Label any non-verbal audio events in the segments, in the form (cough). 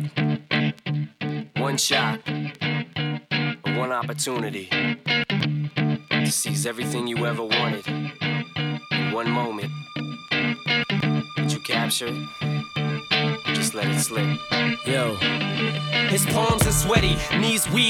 said, one shot, one opportunity to seize everything you ever wanted in one moment. Did you capture? Just let it slip. Yo. His palms are sweaty, knees weak,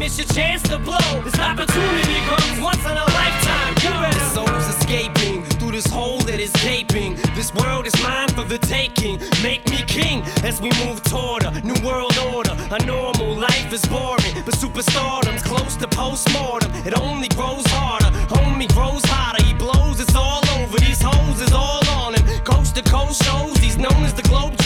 miss your chance to blow. This opportunity comes once in a lifetime. You soul's escaping through this hole that is gaping. This world is mine for the taking. Make me king as we move toward a new world order. A normal life is boring, but superstardom's close to postmortem. It only grows harder. Homie grows hotter. He blows. It's all over. These hoes is all on him. Coast to coast shows. He's known as the globe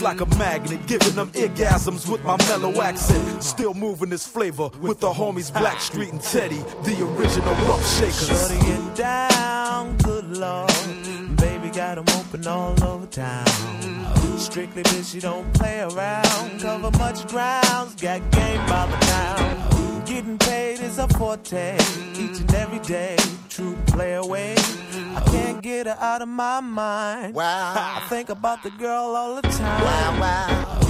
like a magnet, giving them orgasms with my mellow accent. Still moving this flavor with the homies Blackstreet and Teddy, the original rough shakers. Shorty getting down, good lord. Mm-hmm. Baby got got 'em open all over town. Strictly bitch, you don't play around. Cover much grounds, got game by the town. Getting paid is a forte, each and every day. True play away. I can't get her out of my mind. Wow. (laughs) I think about the girl all the time. Wow, wow.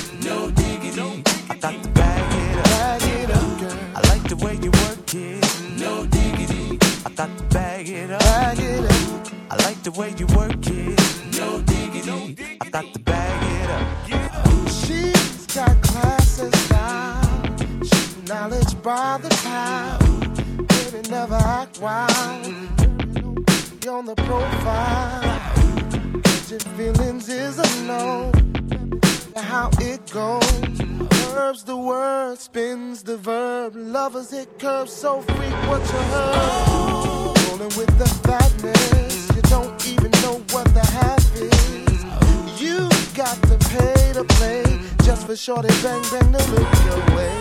No diggity. I got to bag it up. Bag it up, girl. I like the way you work it. No diggity. I got to bag it up. Bag it up. I like the way you work it. No diggity. I got to bag it up. She's got class and style. She's knowledge by the pound. Baby, never act wild. you On the profile Catching feelings is a no. How it goes. Curves the word, spins the verb. Lovers hit curves so freak what you heard. Rolling with the fatness. You don't even know what the half is. You got to pay to play. Just for shorty bang bang to look your way.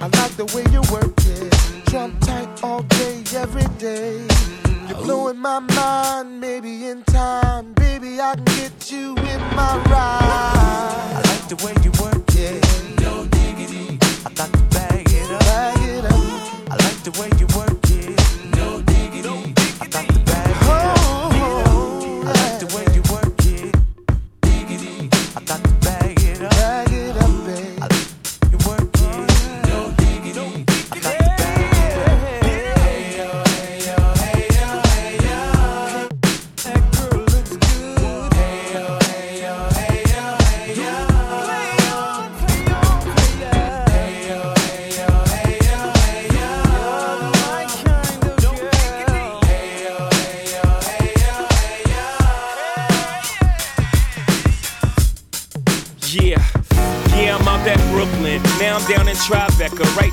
I like the way you work it. Trump tight all day, every day. You're blowing my mind, maybe in time, baby, I can get you in my ride. I like the way you work it, no diggity. I got to bag it up, bag it up. I like the way you work it, no diggity. I got to Right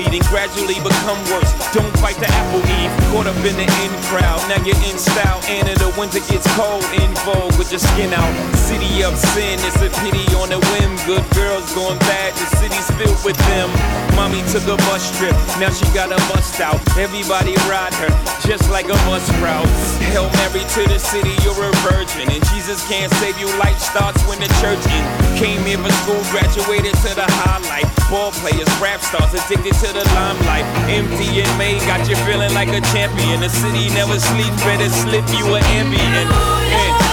then gradually become worse. Don't fight the caught up in the in crowd. Now you're in style, and in the winter gets cold, in vogue with your skin out. City of sin, it's a pity on a whim. Good girls going bad, the city's filled with them. Mommy took a bus trip, now she got a bust out. Everybody ride her, just like a bus route. Hail Mary to the city, you're a virgin. And Jesus can't save you, life starts when the church in. Came here for school, graduated to the highlight. Ball players, rap stars, addicted to the limelight. MDMA, got you feeling like a champion. In the city never sleep, better slip you an Ambien. Yeah.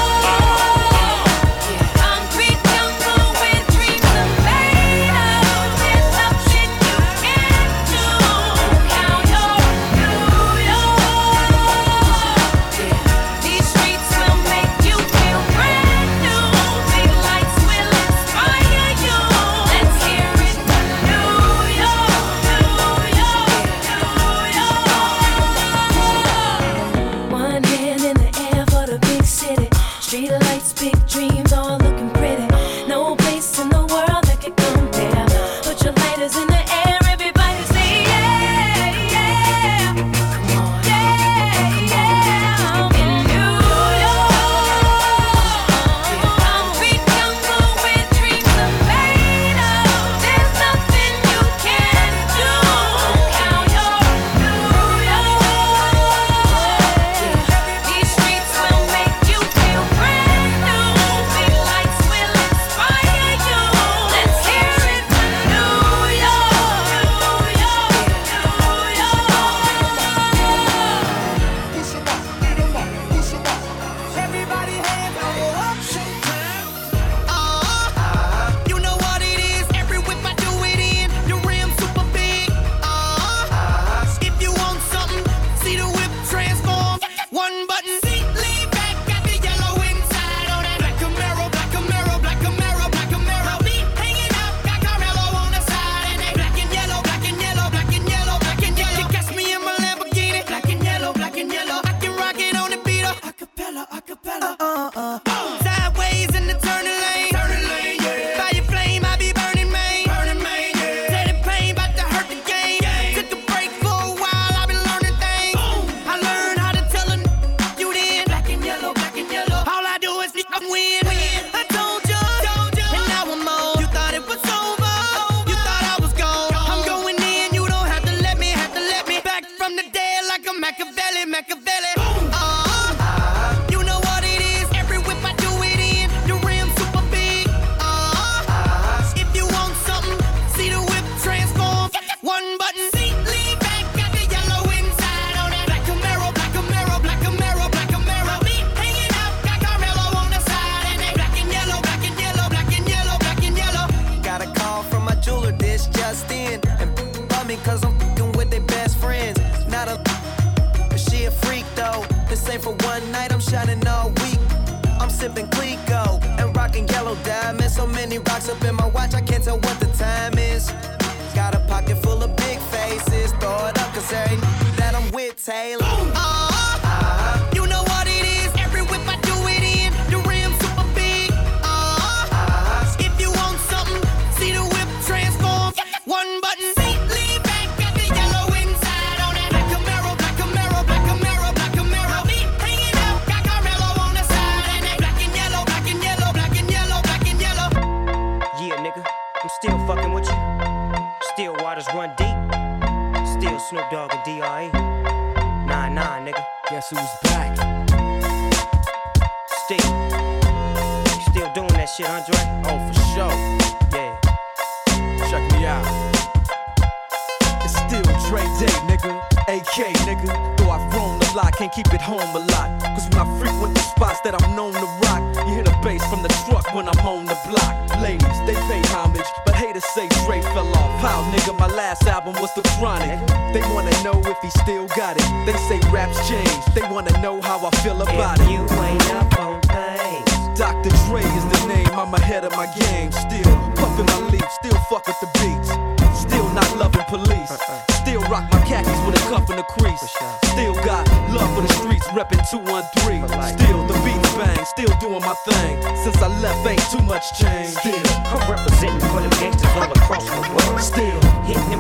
Diamonds. So many rocks up in my watch, I can't tell what the time is. Guess who's back? Still. You still doing that shit, Andre? Oh, for sure. Yeah. Check me out. It's still Dre Day, nigga. AK, nigga. Though I've roamed a lot, can't keep it home a lot. Cause when I frequent the spots that I'm known to rock, you hear the bass from the truck when I'm on the block. Ladies, they pay homage, but haters say Dre fell off. How, nigga, my last album was The Chronic. They wanna know he still got it. They say raps change. They wanna know how I feel about If it. you ain't up on things, Dr. Dre is the name, I'm ahead of my game. Still puffin' my leaf, still fuck with the beats. Still not loving police. Uh-uh. Still rock my khakis with a cuff in the crease. Still got love for the streets, reppin' 213. Still the beats bang, still doing doing my thing. Since I left, ain't too much change. Still, I'm representing for the gangsters all across the world. Still, hitting them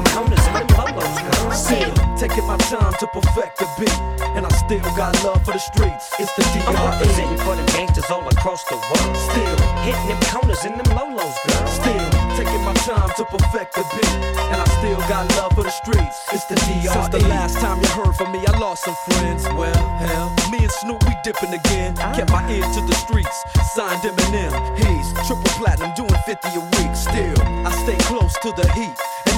time to perfect the beat. And I still got love for the streets. It's the I'm representing for the gangsters all across the world. Still, hitting them corners and them lolos, girl. Still, taking my time to perfect the beat. And I still got love for the streets. It's the DR. Since the last time you heard from me, I lost some friends. Well, hell, me and Snoop, we dipping again. Ah. Kept my ear to the streets. Signed Eminem. He's triple platinum, doing 50 a week. Still, I stay close to the heat.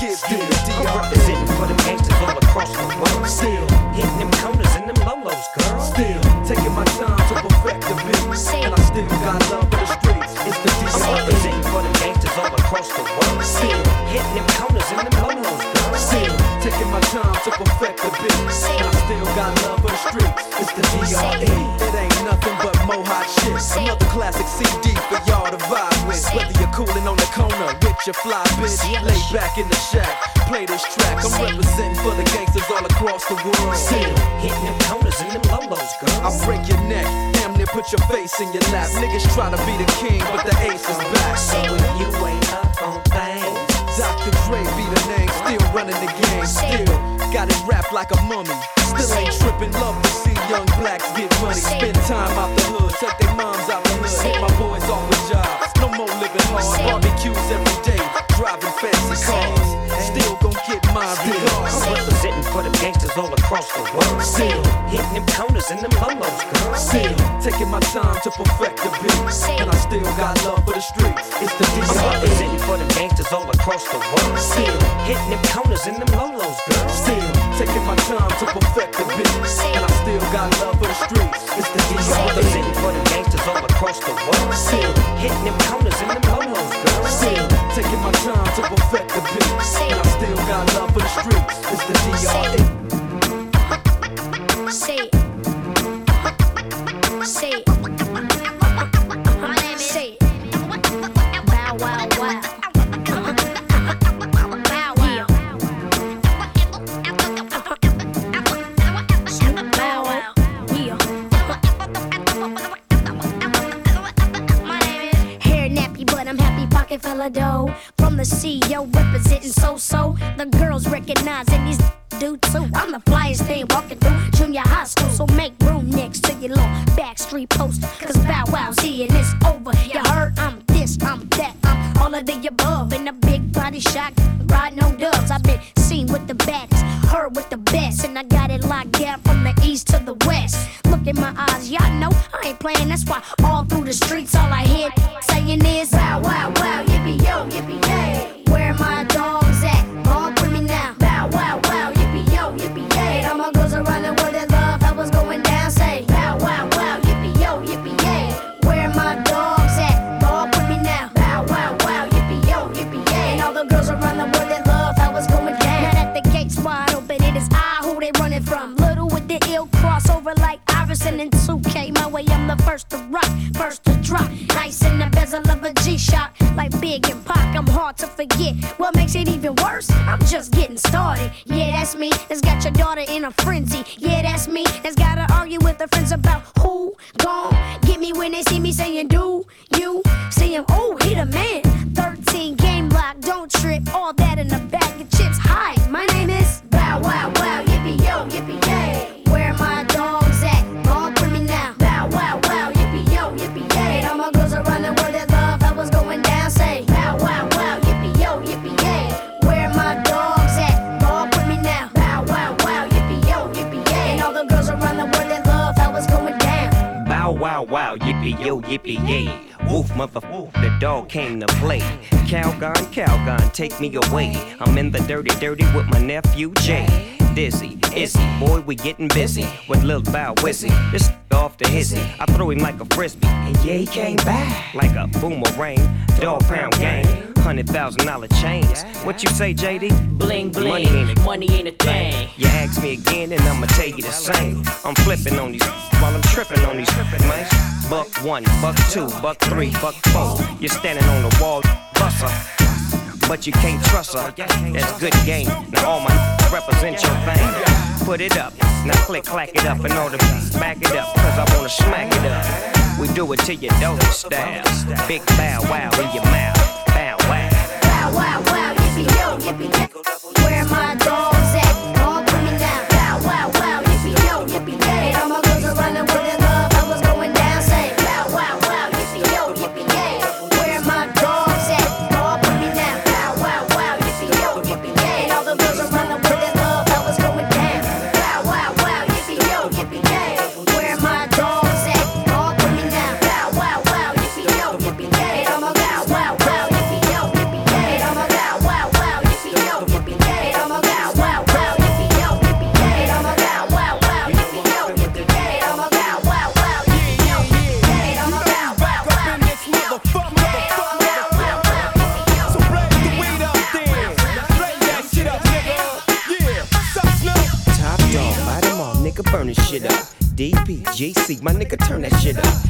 through, then I give you the DR. I'm representing for the gangsters all across the world. Still, hitting them corners and them lolos, girl. Still, taking my time to perfect the beat. And I still got love for the streets. It's the DR. I'm representing for the gangsters all across the world. Still, hitting them corners and them lolos, girl. Still, taking my time to perfect the beat. And I still got love for the streets. It's the DRE. It ain't nothing but mo hot shit. Another classic CD for y'all to vibe with. Whether you're cooling on the corner with your fly bitch, lay back in the shack, play this track. I'm representing for the gangsters all across the world. Still, hitting them corners and them lolos, girl. I'll break your neck, damn near put your face in your lap. Niggas try to be the king, but the ace is back. So if you ain't up on things, Dr. Dre be the name, still running the game, still got it wrapped like a mummy. Still ain't tripping, love to see young blacks get money. Spend time out the hood, take their moms out the hood, hit my boys off with jobs. No more living hard, barbecues every day, driving fancy cars. Still gon' get mine regardless. I'm representing for the gangsters all across the world. Still hitting them corners and them lolos, girl. Still taking my time to perfect the beat, and I still got love for the streets. It's the I'm DRE. representing for the gangsters all across the world. Still hitting them corners in them lolos, girl. Still taking my time to perfect the beat, and I still got love for the streets. It's the representing for the gangsters all across the world. Still hitting them argue with her friends about who gon' get me when they see me saying do yippee yo, yippee yay. Woof, mother, woof, the dog came to play. Calgon, Calgon, take me away. I'm in the dirty, dirty with my nephew Jay. Dizzy. Izzy, boy, we getting busy with Lil Bow Wizzy. This (laughs) off the hissy. I threw him like a frisbee, and yeah, he came back like a boomerang. Dog pound gang, hundred thousand dollar chains. What you say, JD? Bling bling, Money ain't a money ain't a thing. You ask me again, and I'ma tell you the same. I'm flipping on these (laughs) while I'm tripping on these (laughs) man. Buck one, buck two, buck three, buck four. You're standing on the wall, buster. But you can't trust her. That's good game. Now all my represent your thing. Put it up. Now click, clack it up in order to back it up. Cause I wanna smack it up. We do it your doggy style. Big bow wow in your mouth. Bow wow. Wow, wow, wow, yippee yo, yippee GC, my nigga, turn that shit up.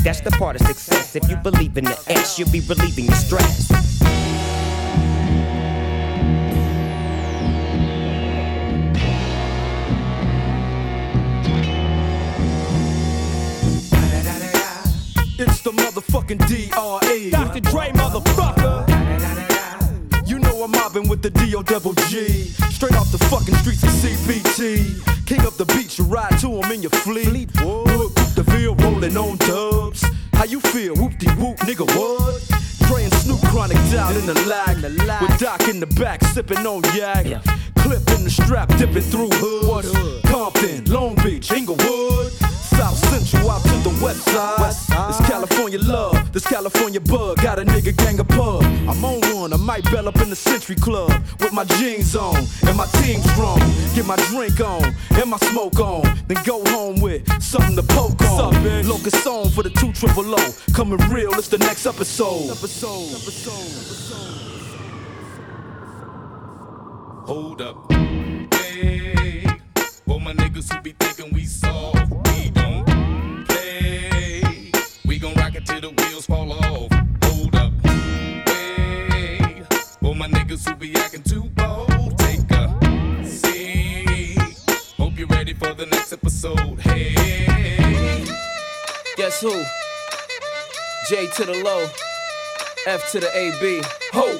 that's the part of success. If you believe in the S, you'll be relieving your stress. It's the motherfucking DRE. Dr. Dre, motherfucker. You know I'm mobbing with the DO double G. Straight off the fucking streets of CPT. King up the beach, you ride to him in your fleet. Whoop, whoop rolling on dubs. How you feel? Whoop de whoop, nigga, what? And Snoop chronic down in the lag. With Doc in the back, sipping on yak. Clip in the strap, dipping through hood. Compton, Long Beach, Inglewood. South Central out to the west side. This California love, this California bug. Got a nigga gang of pub. I'm on one, I might bell up in the Century Club with my jeans on and my team strong. Get my drink on and my smoke on. Then go home with something to poke on. Up, Locust song for the two triple O. Coming real, it's the next episode. Episode. Hold up. Hey, for my niggas who be thinking we soft, we it till the wheels fall off. Hold up. Hey, for my niggas who be acting too bold, take a seat. Hope you're ready for the next episode. Hey. Guess who? J to the low, F to the AB. Ho,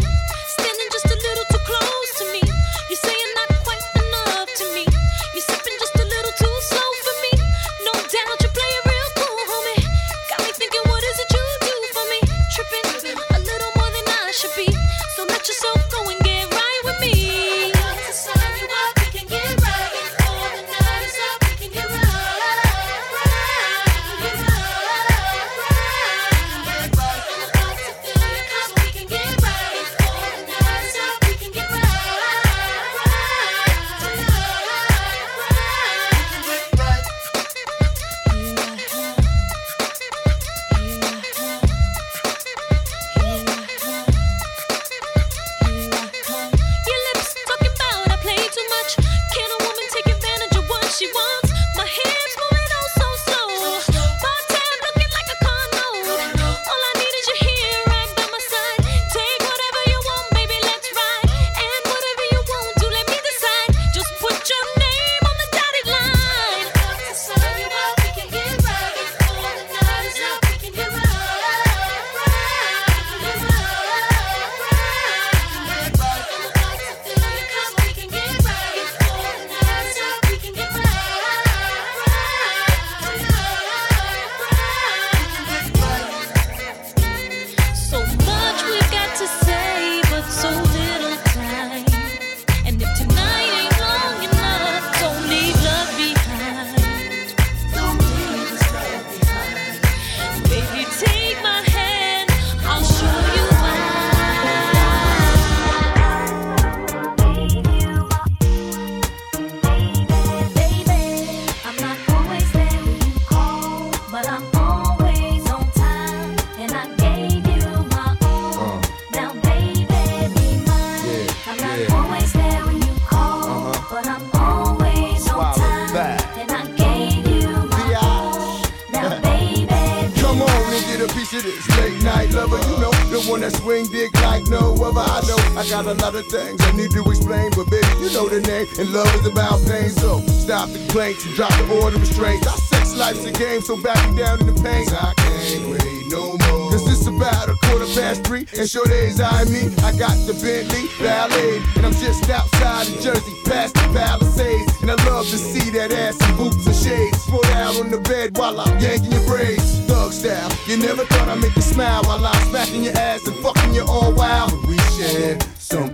Braids. Thug style, you never thought I'd make you smile while I'm smacking your ass and fucking you all wild. But we share something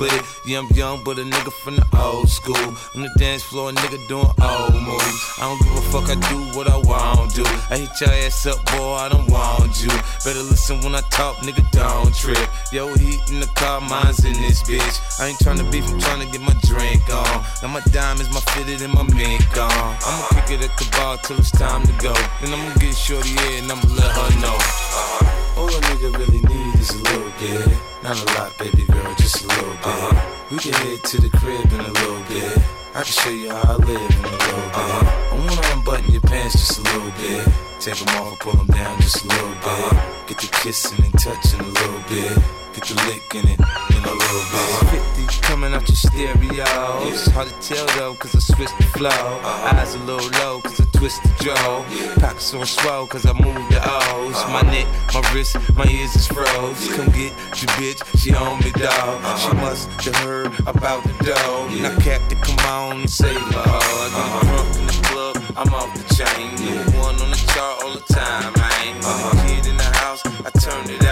yeah, clique. Yeah, I'm young, but a nigga from the old school. On the dance floor, a nigga doing old moves. I don't give a fuck, I do what I want to. I hit your ass up, boy, I don't want you. Better listen when I talk, nigga, don't trip. Yo, heat in the car, mine's in this bitch. I ain't tryna beef, I'm tryna get my drink on. Now my diamonds, my fitted, and my mink on. I'ma kick it at the bar till it's time to go. Then I'ma get shorty here and I'ma let her know. All a nigga really need is a little bit. Not a lot, baby girl, just a little bit. Uh-huh. We can head to the crib in a little bit. I can show you how I live in a little bit. I wanna unbutton your pants just a little bit. Take them off, pull them down just a little bit. Uh-huh. Get the kissing and touching a little bit. Get the licking it in a little bit. 50 coming out your stereo. It's hard to tell though, cause I switched the flow. Eyes a little low, cause I twist the jaw. Pockets on swell, cause I move the O's. My neck, my wrist, my ears is froze. Come get your bitch, she on me, dog. She must have heard about the dough. Now, Captain, come on and say low. I get drunk in the club, I'm off the chain. Number one on the chart all the time, man. When the kid in the house, I turn it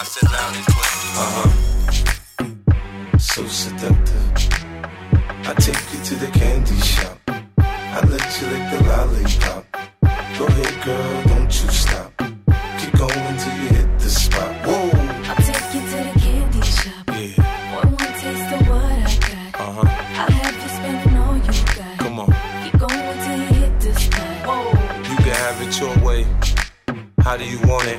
I said loud and quick. Uh huh. So seductive. I take you to the candy shop. I let you lick the lollipop. Go ahead, girl, don't you stop. Keep going till you hit the spot. Whoa. I'll take you to the candy shop. Yeah. One more taste of what I got. Uh huh. I'll have you spending all you got. Come on. Keep going till you hit the spot. Whoa. You can have it your way. How do you want it?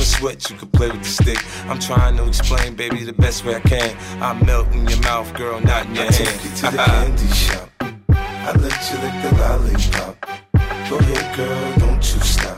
a sweat, you can play with the stick. I'm trying to explain, baby, the best way I can. I melt in your mouth, girl, not in your I hand. take you to the candy shop. I let you lick the lollipop. Go ahead, girl, don't you stop.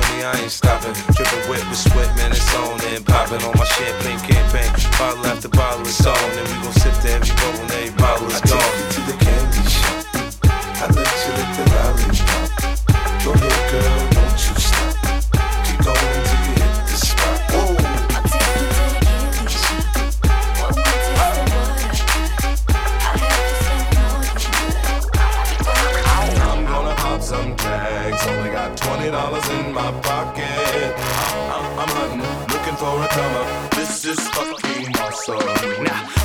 I ain't stopping. Triple wet with sweat, man, it's on. And popping on my champagne campaign. Bottle after bottle is on. And we gon' sip to every bubble and every bottle is gone. I take you to the candy shop. I let you lick the lollipop. Go ahead, girl,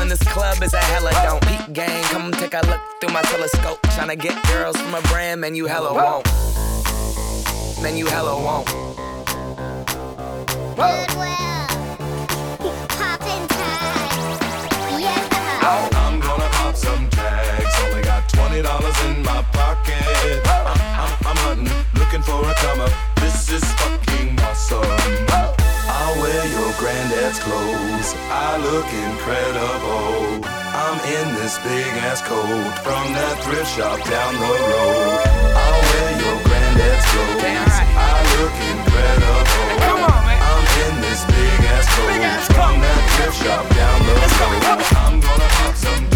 in this club is a hella don't. Peep gang, come take a look through my telescope. Tryna get girls from a brand, man, you hella won't. Man, you hella won't. Oh. I'm gonna pop some tags. Only got twenty dollars in my pocket. I'm, I'm, I'm hunting, looking for a come up. This is fucking granddad's clothes. I look incredible. I'm in this big ass coat from that thrift shop down the road. I'll wear your granddad's clothes. I look incredible. Come on, man. I'm in this big ass coat from that thrift shop down the road. I'm gonna pop some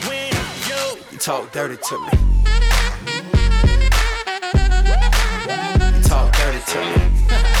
You talk dirty to me. You talk dirty to me.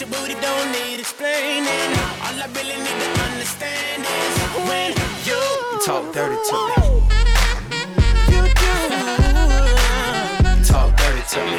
Your booty don't need explaining. All I really need to understand is when you Talk dirty to me. You Talk dirty to me.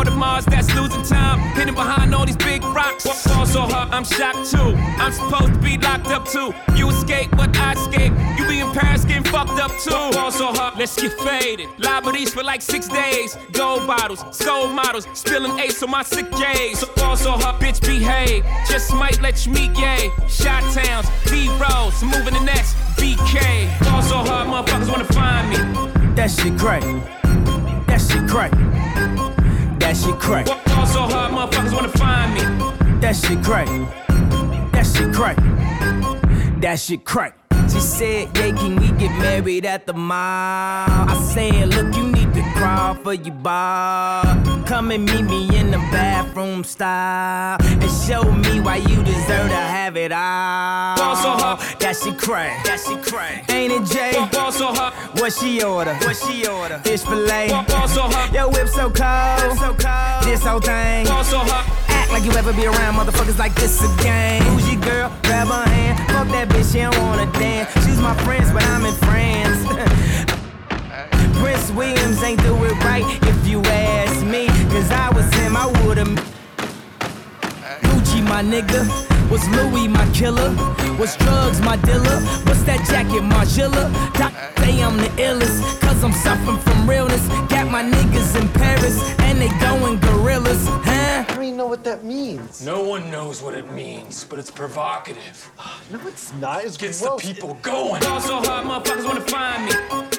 Audemars that's losing time, hidden behind all these big rocks. Ball so hard, I'm shocked too. I'm supposed to be locked up too. You escape, but I escape. You be in Paris getting fucked up too. Ball so hard, let's get faded. Le Meurice for like six days. Gold bottles, soul models, spilling ace on my sick days. So ball so hard, bitch behave. Just might let you meet gay. Shot towns, B rolls, moving the next BK. Ball so hard, motherfuckers wanna find me. That shit crack. That shit crack. That shit crack. So hard, motherfuckers wanna find me. That shit crack. That shit crack. That shit crack. She said, Yeah, can we get married at the mall? I said, Look, you crawl for your bar. Come and meet me in the bathroom style and show me why you deserve to have it all. Ball so hard. That shit crack. That shit crack. Ain't it, Jay? Ball so hard. What she order? What she order? Fish fillet. Ball so hard. Yo, whip so cold. so cold. This whole thing. Ball so. Act like you ever be around motherfuckers like this again. Who's your girl? Grab her hand. Fuck that bitch, she don't wanna dance. She's my friends, but I'm in France. (laughs) Prince Williams ain't do it right if you ask me. Cause I was him, I would've. Gucci, my nigga. Was Louis my killer? Was drugs my dealer? What's that jacket, Margiela? Doc say I'm the illest, cause I'm suffering from realness. Got my niggas in Paris, and they going gorillas, huh? I don't even know what that means. No one knows what it means, but it's provocative. (sighs) No, it's not. It's Gets gross. the people going. Ball so hard, motherfuckers wanna find me.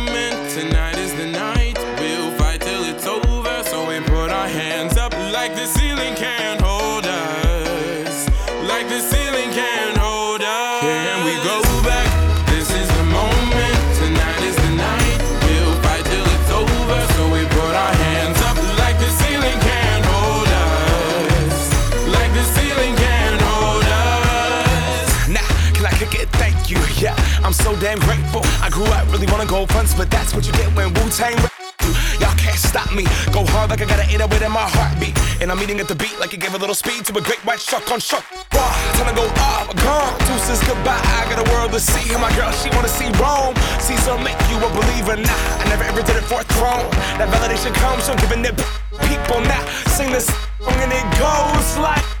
Damn grateful. I grew up really wanna go fronts, but that's what you get when Wu Tang. Y'all can't stop me. Go hard like I gotta an 808 in my heartbeat. And I'm eating at the beat like it gave a little speed to a great white shark on shark. Raw, time to go up, gone. Deuces goodbye. I got a world to see. And my girl, she wanna see Rome. Caesar make you a believer. Nah, I never ever did it for a throne. That validation comes from giving it people now. Sing this song and it goes like.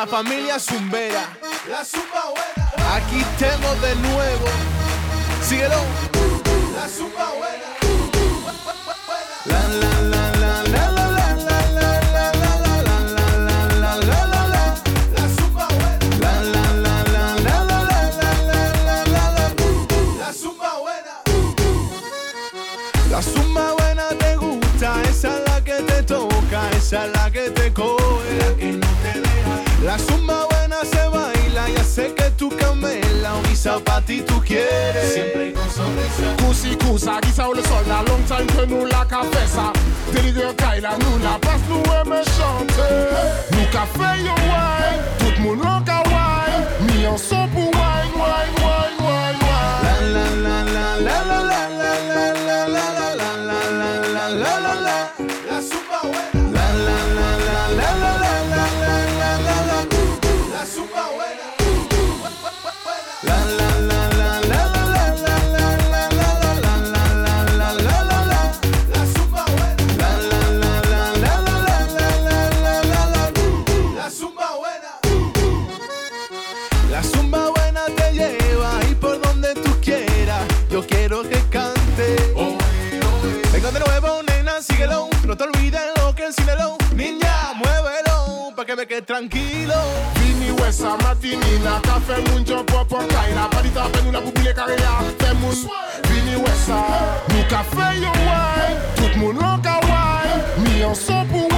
La familia Zumbera. La zumba buena. Aquí estamos de nuevo. Síguelo. La zumba buena. La la la la la guisao para ti tú quieres. Siempre con sonrisa. Cusi, cusa, guisao le sol, la long time que no la cabeza. Delirio kaila, nou la bas nou e me chante Nou ka fe yo wine, tout moun lan ka wine Mi an son pou wine, wine, wine, wine, wine La la la la la la la tranquilo Vini wè sa matinina Ka fè moun jan popon kaila. Badita fè nou la pou bile kare ya Fè moun. Vini wè sa Nou ka fè yon wè Tout moun lan ka wè Mi yon son pou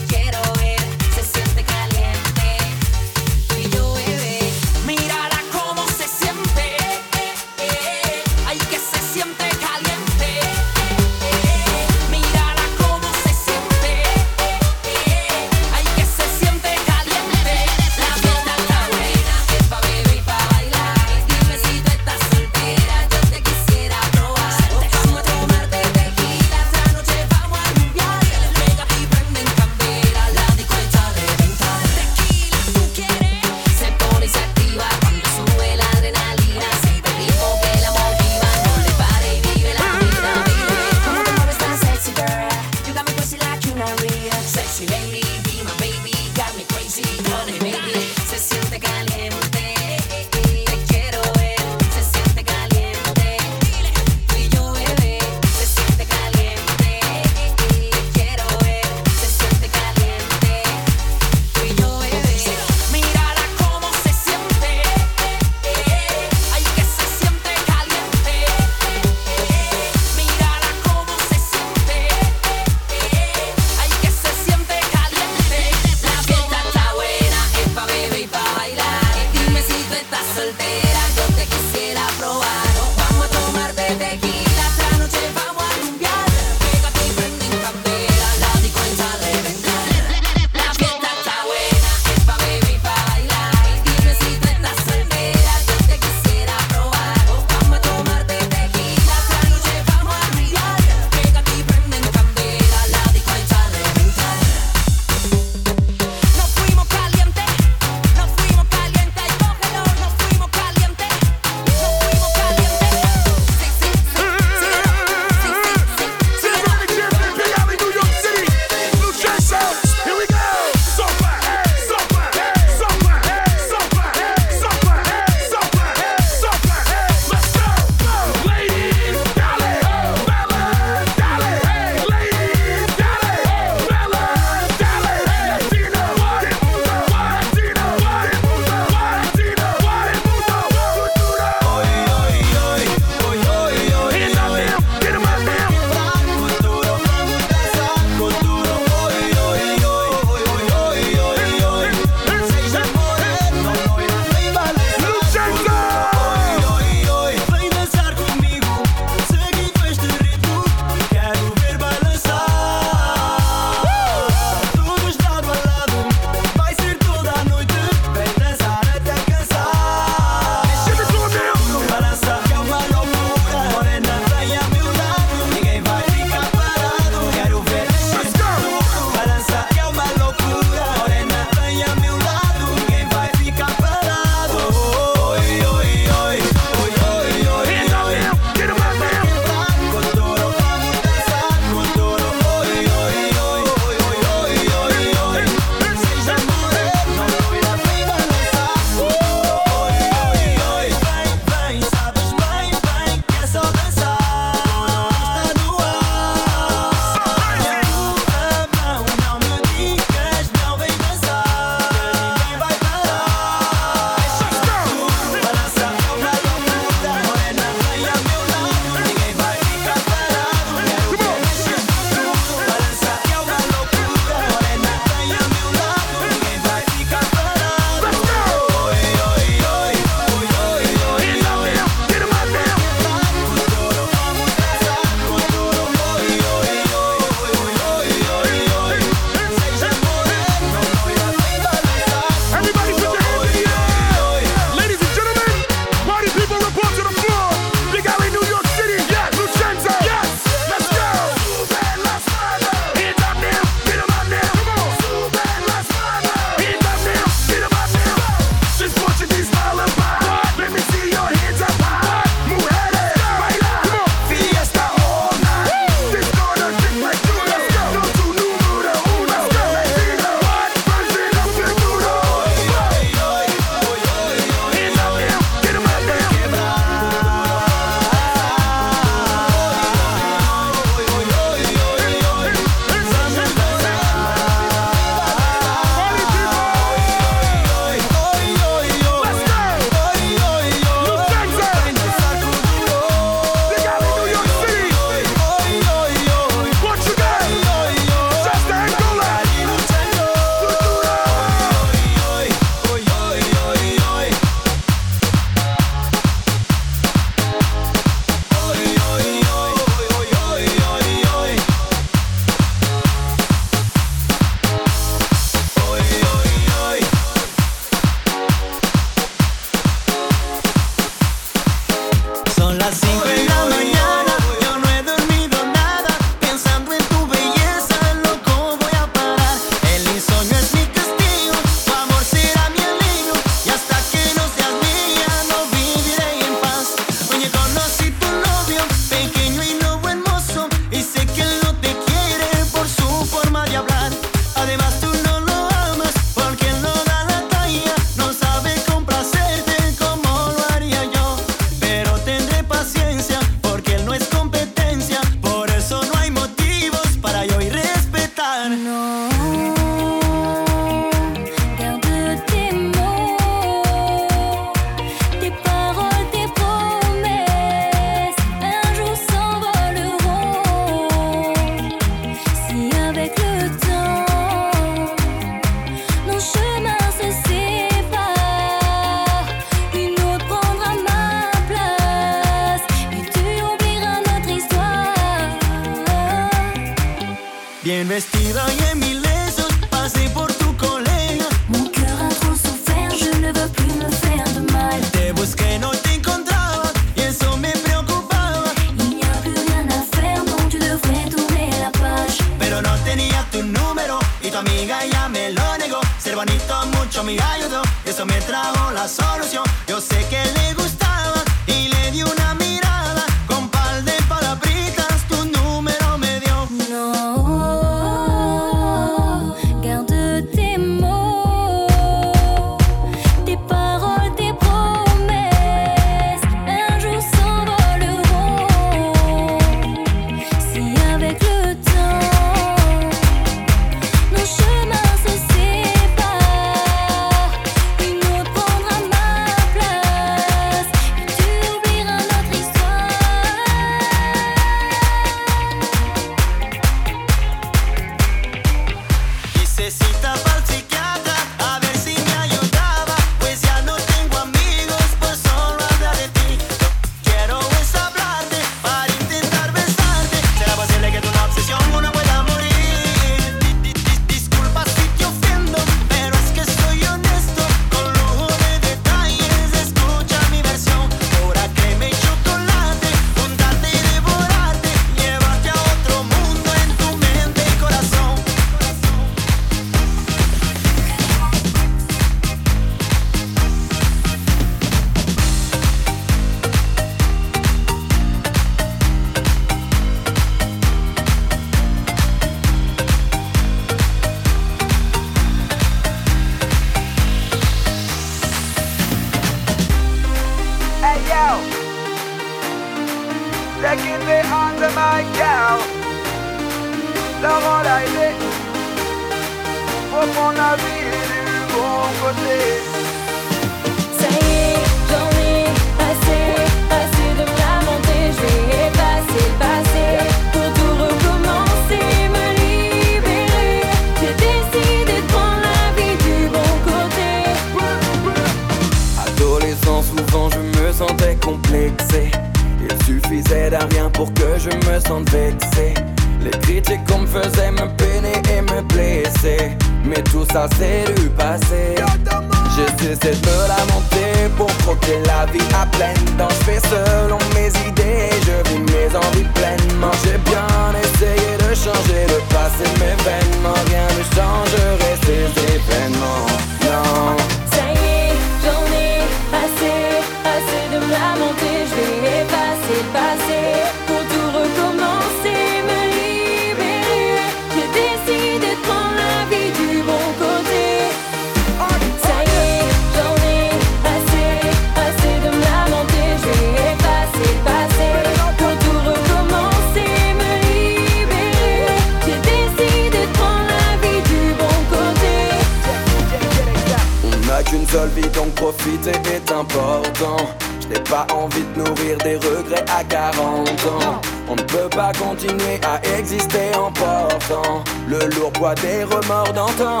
le lourd poids des remords d'antan.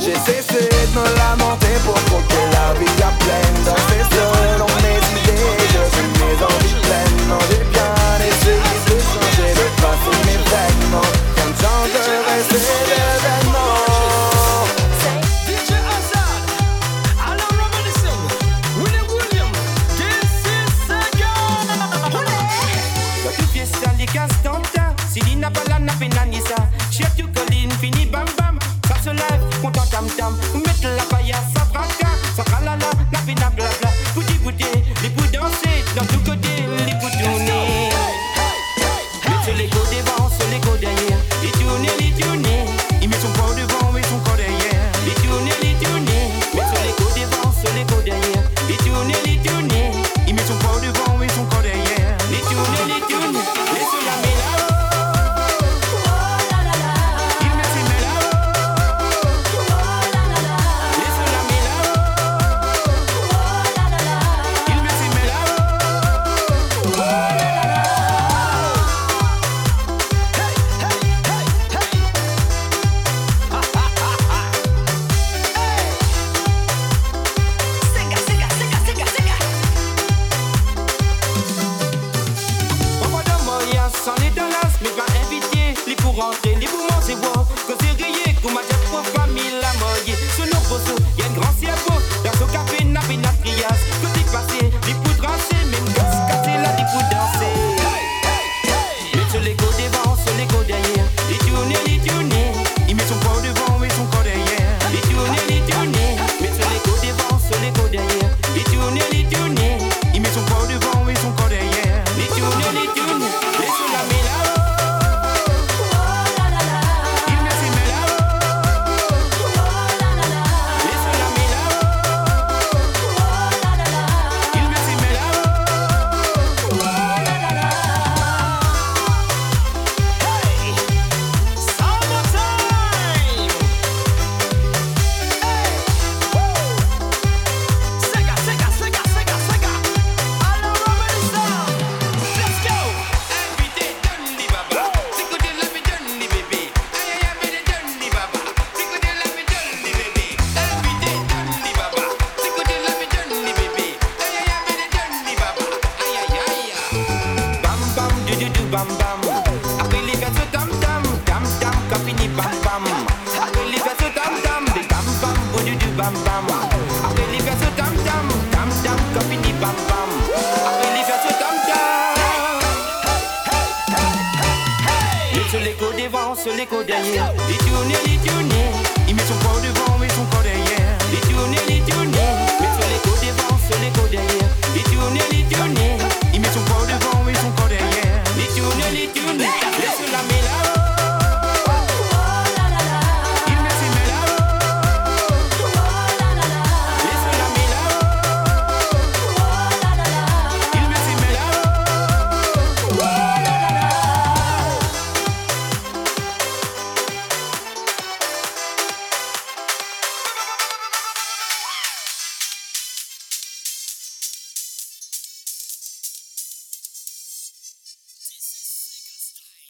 J'ai cessé de me lamenter pour croquer la vie à pleine. Dans ces seuls, mes idées, je suis mes envies pleines. Non, j'ai bien essayé de changer de passer mes peines. Non, rien ne changerait, c'est